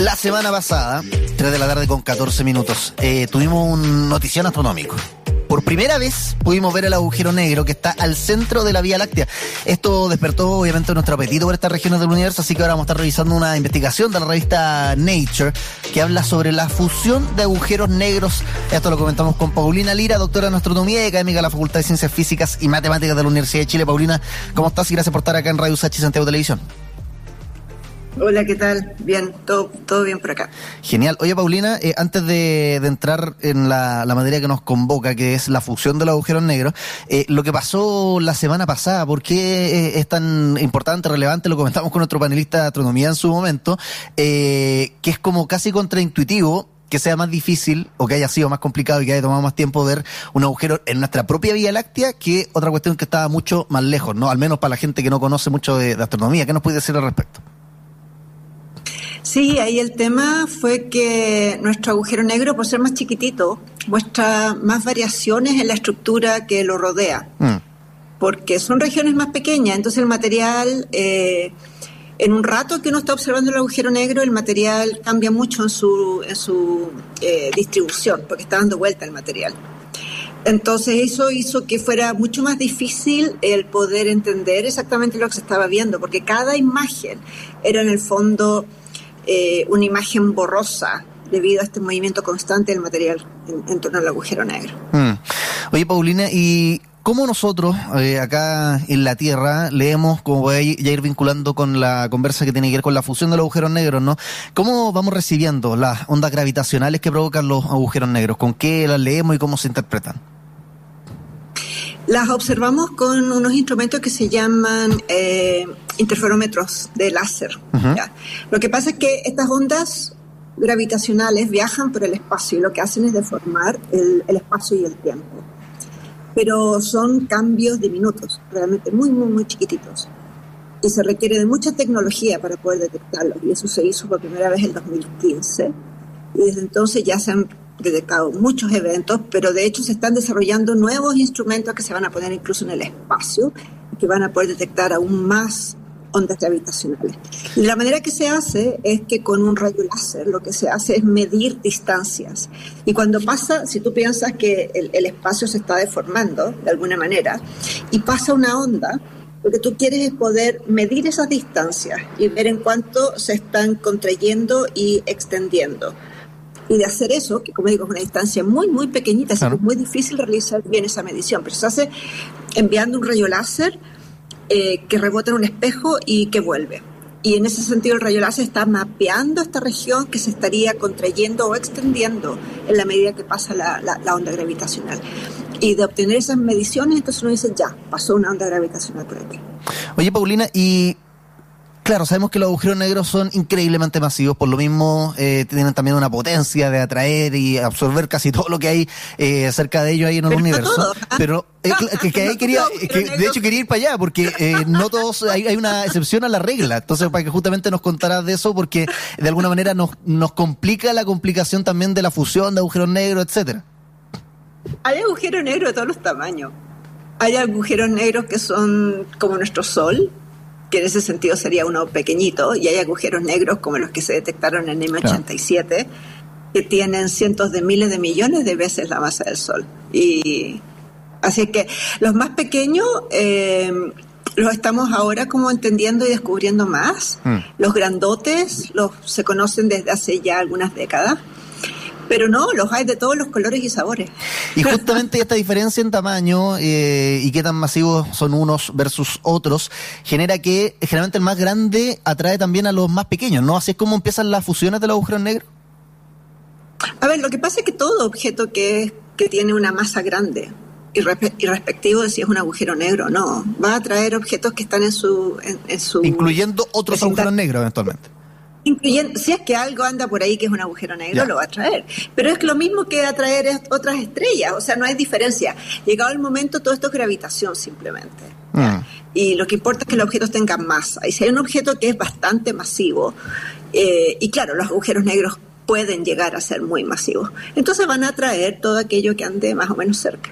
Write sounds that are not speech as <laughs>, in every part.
La semana pasada, 3 de la tarde con 14 minutos, eh, tuvimos un notición astronómico. Por primera vez pudimos ver el agujero negro que está al centro de la Vía Láctea. Esto despertó obviamente nuestro apetito por estas regiones del universo, así que ahora vamos a estar revisando una investigación de la revista Nature que habla sobre la fusión de agujeros negros. Esto lo comentamos con Paulina Lira, doctora en astronomía y académica de la Facultad de Ciencias Físicas y Matemáticas de la Universidad de Chile. Paulina, ¿cómo estás? Y gracias por estar acá en Radio Sachi Santiago Televisión. Hola, ¿qué tal? Bien, todo, todo bien por acá. Genial. Oye, Paulina, eh, antes de, entrar en la, materia que nos convoca, que es la fusión de los agujeros negros, eh, lo que pasó la semana pasada, ¿por qué eh, es tan importante, relevante? Lo comentamos con nuestro panelista de astronomía en su momento, que es como casi contraintuitivo que sea más difícil o que haya sido más complicado y que haya tomado más tiempo ver un agujero en nuestra propia Vía Láctea que otra cuestión que estaba mucho más lejos, ¿no? Al menos para la gente que no conoce mucho de, de astronomía. ¿Qué nos puede decir al respecto? Sí, ahí el tema fue que nuestro agujero negro, por ser más chiquitito, muestra más variaciones en la estructura que lo rodea. Mm. Porque son regiones más pequeñas, entonces el material, eh, en un rato que uno está observando el agujero negro, el material cambia mucho en su, en su eh, distribución, porque está dando vuelta el material. Entonces eso hizo que fuera mucho más difícil el poder entender exactamente lo que se estaba viendo, porque cada imagen era en el fondo eh, una imagen borrosa debido a este movimiento constante del material en, torno al agujero negro. Mm. Oye, Paulina, ¿y cómo nosotros eh, acá en la Tierra leemos, como voy a ir vinculando con la conversa que tiene que ver con la fusión de los agujeros negros, ¿no? ¿Cómo vamos recibiendo las ondas gravitacionales que provocan los agujeros negros? ¿Con qué las leemos y cómo se interpretan? Las observamos con unos instrumentos que se llaman eh, interferómetros de láser. Lo que pasa es que estas ondas gravitacionales viajan por el espacio y lo que hacen es deformar el, espacio y el tiempo. Pero son cambios diminutos, realmente muy, muy, muy chiquititos. Y se requiere de mucha tecnología para poder detectarlos. Y eso se hizo por primera vez en 2015. Y desde entonces ya se han detectado muchos eventos, pero de hecho se están desarrollando nuevos instrumentos que se van a poner incluso en el espacio que van a poder detectar aún más ondas gravitacionales. Y la manera que se hace es que con un rayo láser lo que se hace es medir distancias. Y cuando pasa, si tú piensas que el, el espacio se está deformando de alguna manera y pasa una onda, lo que tú quieres es poder medir esas distancias y ver en cuánto se están contrayendo y extendiendo. Y de hacer eso, que como digo es una distancia muy, muy pequeñita, es muy difícil realizar bien esa medición, pero se hace enviando un rayo láser eh, que rebota en un espejo y que vuelve. Y en ese sentido el rayo láser está mapeando esta región que se estaría contrayendo o extendiendo en la medida que pasa la, la onda gravitacional. Y de obtener esas mediciones, entonces uno dice, ya, pasó una onda gravitacional por aquí. Oye, Paulina, y Claro, sabemos que los agujeros negros son increíblemente masivos, por lo mismo eh, tienen también una potencia de atraer y absorber casi todo lo que hay eh, cerca de ellos ahí en el universo. ¿ah? Pero eh, que, <laughs> quería, de hecho quería ir para allá, porque no todos, hay, hay, una excepción a la regla. Entonces, para que justamente nos contaras de eso, porque de alguna manera nos, nos complica la complicación también de la fusión de agujeros negros, etcétera. Hay agujeros negros de todos los tamaños. Hay agujeros negros que son como nuestro Sol, que en ese sentido sería uno pequeñito, y hay agujeros negros como los que se detectaron en M87, que tienen cientos de miles de millones de veces la masa del Sol. Y así que los más pequeños eh, los estamos ahora como entendiendo y descubriendo más. Mm. Los grandotes los se conocen desde hace ya algunas décadas. Pero no, los hay de todos los colores y sabores. Y justamente esta diferencia en tamaño eh, y qué tan masivos son unos versus otros genera que generalmente el más grande atrae también a los más pequeños, ¿no? Así es como empiezan las fusiones de los agujeros negros. A ver, lo que pasa es que todo objeto que, que tiene una masa grande, irrespectivo de si es un agujero negro o no, va a atraer objetos que están en su... En, su Incluyendo otros agujeros negros eventualmente si es que algo anda por ahí que es un agujero negro, lo va a traer. Pero es lo mismo que atraer otras estrellas, o sea, no hay diferencia. Llegado el momento, todo esto es gravitación simplemente. Mm. Y lo que importa es que los objetos tengan masa. Y si hay un objeto que es bastante masivo, eh, y claro, los agujeros negros pueden llegar a ser muy masivos, entonces van a atraer todo aquello que ande más o menos cerca.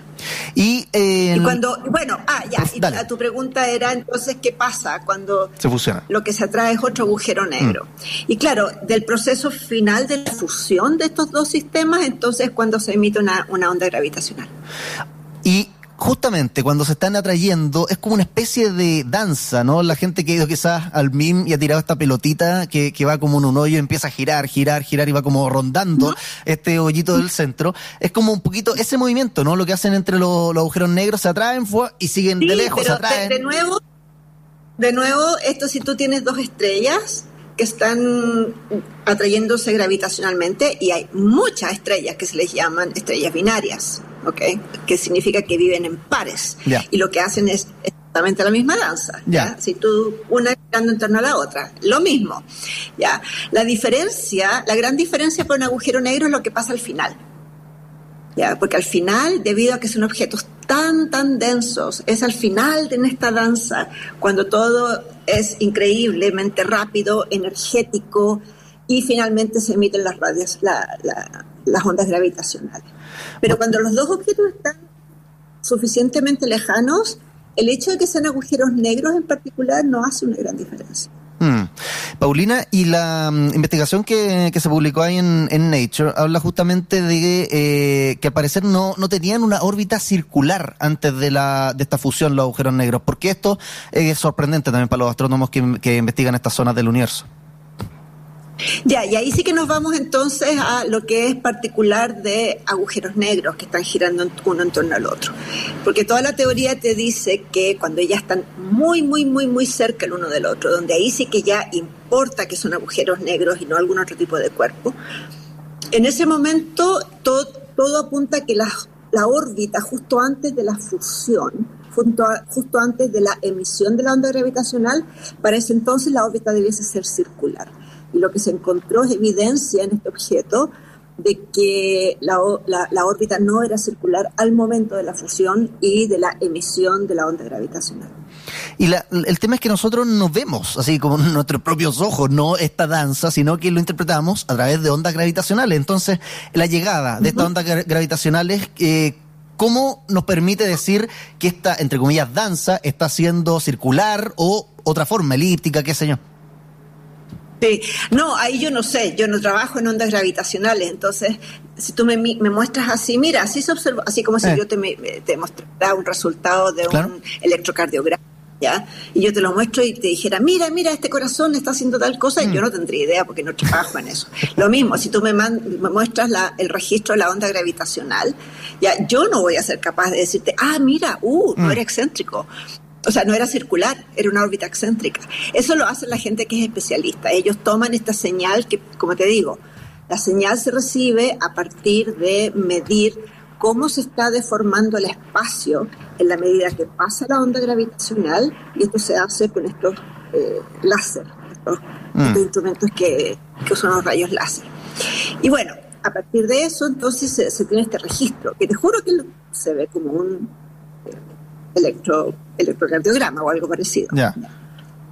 Y, eh, cuando, bueno, ah, ya, y tu pregunta era entonces, ¿qué pasa cuando se fusiona? Lo que se atrae es otro agujero negro. Mm. Y claro, del proceso final de la fusión de estos dos sistemas, entonces cuando se emite una, una onda gravitacional. Y justamente cuando se están atrayendo, es como una especie de danza, ¿no? La gente que ha ido quizás al MIM y ha tirado esta pelotita que, que va como en un hoyo y empieza a girar, girar, girar y va como rondando este hoyito del centro. Es como un poquito ese movimiento, ¿no? Lo que hacen entre los, agujeros negros, se atraen y siguen de lejos, se atraen. De, nuevo, de nuevo, esto si tú tienes dos estrellas, que están atrayéndose gravitacionalmente y hay muchas estrellas que se les llaman estrellas binarias. ¿Ok? Que significa que viven en pares. Y lo que hacen es exactamente la misma danza. ¿ya? Si tú, una girando en torno a la otra, lo mismo. ¿ya? La diferencia, la gran diferencia por un agujero negro es lo que pasa al final. ¿ya? Porque al final, debido a que son objetos tan, tan densos, es al final de esta danza, cuando todo es increíblemente rápido, energético, y finalmente se emiten las radios, las ondas gravitacionales. Pero cuando los dos objetos están suficientemente lejanos, el hecho de que sean agujeros negros en particular no hace una gran diferencia. Hmm. Paulina, y la mm, investigación que, se publicó ahí en, Nature habla justamente de eh, que al parecer no, no tenían una órbita circular antes de, la, de esta fusión los agujeros negros, porque esto es sorprendente también para los astrónomos que, que investigan estas zonas del universo. Ya, y ahí sí que nos vamos entonces a lo que es particular de agujeros negros que están girando uno en torno al otro. Porque toda la teoría te dice que cuando ya están muy, muy, muy, muy cerca el uno del otro, donde ahí sí que ya importa que son agujeros negros y no algún otro tipo de cuerpo, en ese momento todo, apunta a que la, órbita justo antes de la fusión, justo antes de la emisión de la onda gravitacional, para ese entonces la órbita debiese ser circular y lo que se encontró es evidencia en este objeto de que la, la, órbita no era circular al momento de la fusión y de la emisión de la onda gravitacional. Y la, el tema es que nosotros no vemos, así como <laughs> nuestros propios ojos, no esta danza, sino que lo interpretamos a través de ondas gravitacionales. Entonces, la llegada de estas ondas gravitacionales, eh, ¿cómo nos permite decir que esta, entre comillas, danza está siendo circular o otra forma, elíptica, qué sé yo? Sí, no, ahí yo no sé, yo no trabajo en ondas gravitacionales, entonces si tú me, me muestras así, mira, así se observa, así como si eh. yo te, te mostrara un resultado de un electrocardiograma. ¿Ya? Y yo te lo muestro y te dijera, mira, mira, este corazón está haciendo tal cosa, y yo mm. no tendría idea porque no trabajo en eso. Lo mismo, si tú me, me muestras la, el registro de la onda gravitacional, ya yo no voy a ser capaz de decirte, ah, mira, uh, no mm. era excéntrico o sea, no era circular, era una órbita excéntrica. Eso lo hace la gente que es especialista. Ellos toman esta señal que, como te digo, la señal se recibe a partir de medir cómo se está deformando el espacio en la medida que pasa la onda gravitacional y esto se hace con estos eh, láser, estos, mm. instrumentos que, que, usan los rayos láser. Y bueno, a partir de eso entonces se, tiene este registro, que te juro que se ve como un electro, electrocardiograma o algo parecido.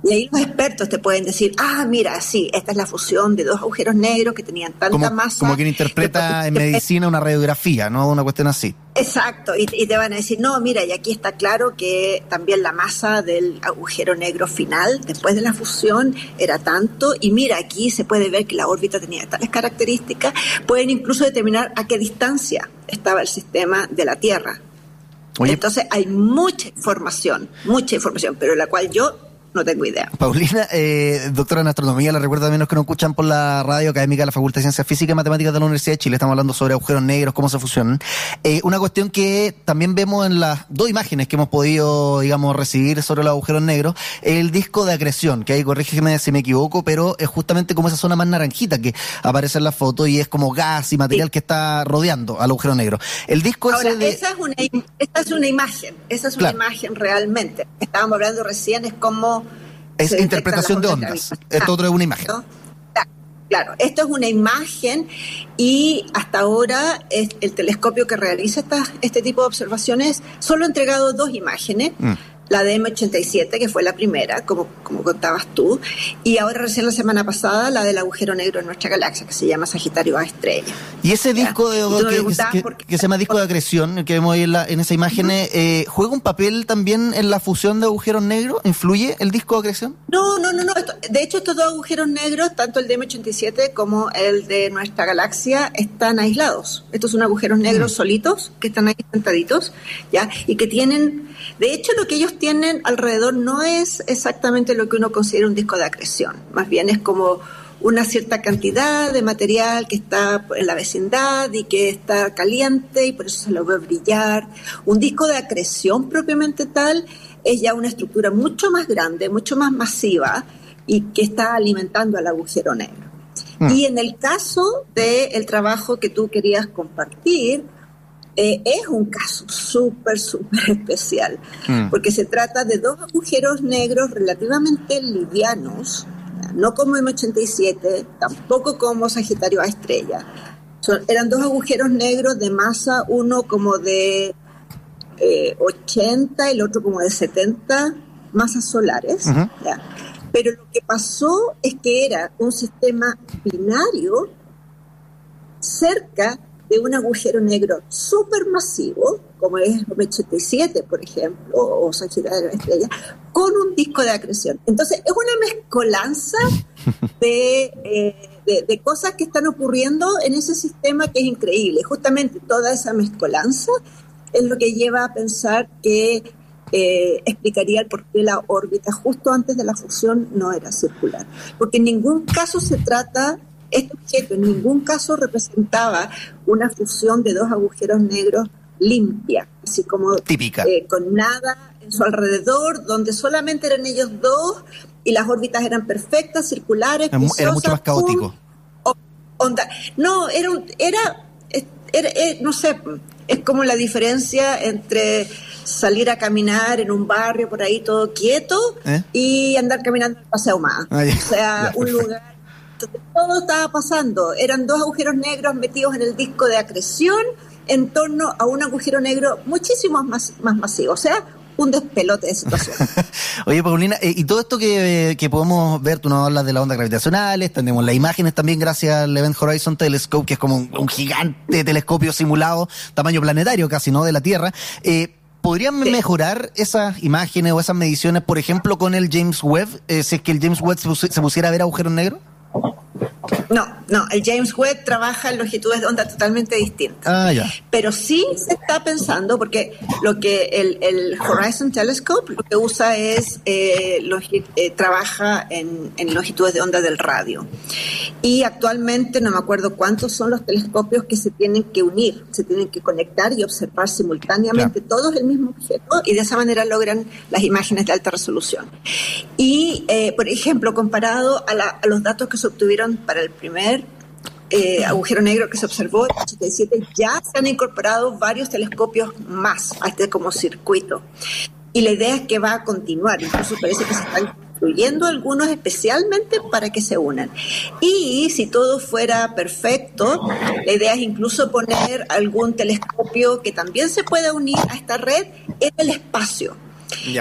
Y ahí los expertos te pueden decir, ah, mira, sí, esta es la fusión de dos agujeros negros que tenían tanta masa. Como quien interpreta en medicina una radiografía, ¿no? Una cuestión así. Exacto, y, te van a decir, no, mira, y aquí está claro que también la masa del agujero negro final, después de la fusión, era tanto, y mira, aquí se puede ver que la órbita tenía tales características, pueden incluso determinar a qué distancia estaba el sistema de la Tierra. Entonces hay mucha información, mucha información, pero la cual yo no tengo idea. Paulina, eh, doctora en astronomía, la recuerdo también los que nos escuchan por la radio académica de la Facultad de Ciencias Físicas y Matemáticas de la Universidad de Chile. Estamos hablando sobre agujeros negros, cómo se fusionan. Eh, una cuestión que también vemos en las dos imágenes que hemos podido, digamos, recibir sobre los agujeros negros, el disco de acreción, que ahí corrígeme si me equivoco, pero es justamente como esa zona más naranjita que aparece en la foto y es como gas y material que está rodeando al agujero negro. El disco Ahora, esa, es una, esa es una imagen, esa es una imagen realmente. Estábamos hablando recién, es como es interpretación de ondas. Esto otro es una imagen. Claro, esto es una imagen y hasta ahora el telescopio que realiza esta, este tipo de observaciones solo ha entregado dos imágenes, mm. La de M87, que fue la primera, como, como contabas tú, y ahora recién la semana pasada la del agujero negro en nuestra galaxia, que se llama Sagitario A Estrella. Y ese disco de, que, se llama disco de acreción, que vemos ahí en, en esa imagen, eh, ¿juega un papel también en la fusión de agujeros negros? ¿Influye el disco de acreción? No, no, no, no. de hecho, estos dos agujeros negros, tanto el de M87 como el de nuestra galaxia, están aislados. Estos son agujeros negros mm. solitos que están ahí sentaditos, ¿ya? Y que tienen de hecho, lo que ellos tienen alrededor no es exactamente lo que uno considera un disco de acreción, más bien es como una cierta cantidad de material que está en la vecindad y que está caliente y por eso se lo ve brillar. Un disco de acreción propiamente tal es ya una estructura mucho más grande, mucho más masiva y que está alimentando al agujero negro. Mm. Y en el caso del trabajo que tú querías compartir, eh, es un caso súper, súper <laughs> especial, mm. porque se trata de dos agujeros negros relativamente livianos, no como M87, tampoco como Sagitario A estrella. eran dos agujeros negros de masa, uno como de 80 y el otro como de 70 masas solares. Pero lo que pasó es que era un sistema binario cerca de un agujero negro supermasivo, como es el 87, por ejemplo, o Sagitario de la Estrella, con un disco de acreción. Entonces, es una mezcolanza <laughs> eh, de, de, cosas que están ocurriendo en ese sistema que es increíble. Justamente toda esa mezcolanza es lo que lleva a pensar que eh, explicaría el por qué la órbita justo antes de la fusión no era circular. Porque en ningún caso se trata este objeto en ningún caso representaba una fusión de dos agujeros negros limpia, así como típica, eh, con nada en su alrededor, donde solamente eran ellos dos y las órbitas eran perfectas, circulares. Era, mucho más caótico. onda. No, era, era, era, eh, no sé, es como la diferencia entre salir a caminar en un barrio por ahí todo quieto ¿Eh? y andar caminando en el paseo más. Ah, o sea, un lugar todo estaba pasando. Eran dos agujeros negros metidos en el disco de acreción en torno a un agujero negro muchísimo más, más masivo. O sea, un despelote de situación. <laughs> Oye, Paulina, eh, y todo esto que, podemos ver, tú nos hablas de las ondas gravitacionales, tenemos las imágenes también gracias al Event Horizon Telescope, que es como un, gigante telescopio simulado, tamaño planetario casi, ¿no? De la Tierra. Eh, ¿Podrían mejorar esas imágenes o esas mediciones, por ejemplo, con el James Webb, eh, si es que el James Webb se pusiera a ver agujeros negros? Thank you. No, no, el James Webb trabaja en longitudes de onda totalmente distintas. Ah, ya. Pero sí se está pensando, porque lo que el, Horizon Telescope lo que usa es, eh, eh, trabaja en, longitudes de onda del radio. Y actualmente no me acuerdo cuántos son los telescopios que se tienen que unir, se tienen que conectar y observar simultáneamente todos el mismo objeto y de esa manera logran las imágenes de alta resolución. Y, eh, por ejemplo, comparado a, a los datos que se obtuvieron para el primer eh, agujero negro que se observó en 87, ya se han incorporado varios telescopios más a este como circuito. Y la idea es que va a continuar, incluso parece que se están construyendo algunos especialmente para que se unan. Y si todo fuera perfecto, la idea es incluso poner algún telescopio que también se pueda unir a esta red en el espacio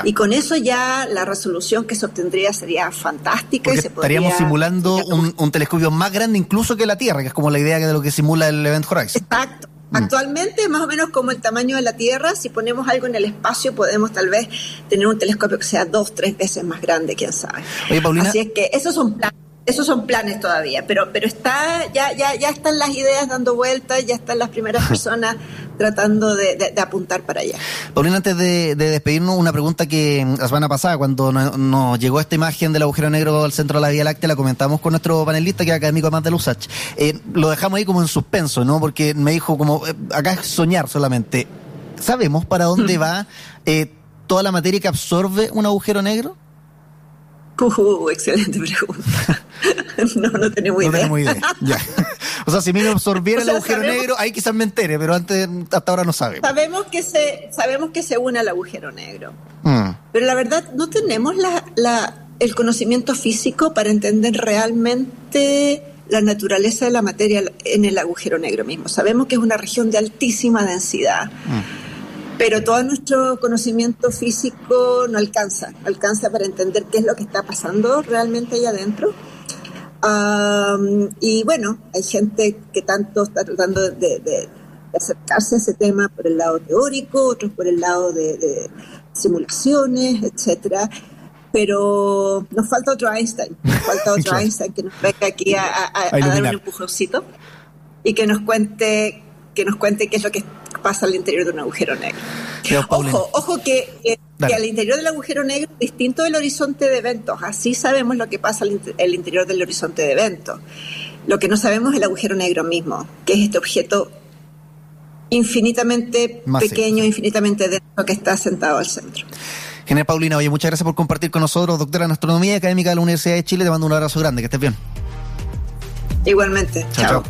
y con eso ya la resolución que se obtendría sería fantástica. y se estaríamos simulando un, telescopio más grande incluso que la Tierra, que es como la idea de lo que simula el Event Horizon. Exacto. Mm. Actualmente, más o menos como el tamaño de la Tierra, si ponemos algo en el espacio, podemos tal vez tener un telescopio que sea dos, tres veces más grande, quién sabe. Así es que esos son planes esos son planes todavía, pero, pero está, ya, ya, ya están las ideas dando vueltas, ya están las primeras <laughs> personas tratando de, apuntar para allá. Paulina, antes de, despedirnos, una pregunta que la semana pasada, cuando nos, llegó esta imagen del agujero negro al centro de la Vía Láctea, la comentamos con nuestro panelista, que es académico más de Lusach. Eh, lo dejamos ahí como en suspenso, ¿no? Porque me dijo como, eh, acá es soñar solamente. ¿Sabemos para dónde <laughs> va eh, toda la materia que absorbe un agujero negro? Uh, excelente pregunta. <laughs> no, no tenemos idea. No tenemos idea. ya. <laughs> O sea, si me absorbiera el agujero negro, ahí quizás me entere, pero antes, hasta ahora no sabemos. Sabemos que se, sabemos que se une al agujero negro. Mm. Pero la verdad, no tenemos la, la, el conocimiento físico para entender realmente la naturaleza de la materia en el agujero negro mismo. Sabemos que es una región de altísima densidad. Mm pero todo nuestro conocimiento físico no alcanza, no alcanza para entender qué es lo que está pasando realmente ahí adentro. Y bueno, hay gente que tanto está tratando de, acercarse a ese tema por el lado teórico, otros por el lado de, simulaciones, etcétera. Pero nos falta otro Einstein, nos falta otro <laughs> Einstein que nos venga aquí a, dar un empujoncito y que nos cuente que nos cuente qué es lo que pasa al interior de un agujero negro. Ojo, ojo que, al interior del agujero negro es distinto del horizonte de eventos. Así sabemos lo que pasa al interior del horizonte de eventos. Lo que no sabemos es el agujero negro mismo, que es este objeto infinitamente pequeño, infinitamente denso que está sentado al centro. General Paulina, oye, muchas gracias por compartir con nosotros, doctora en Astronomía Académica de la Universidad de Chile. Te mando un abrazo grande, que estés bien. Igualmente. chao.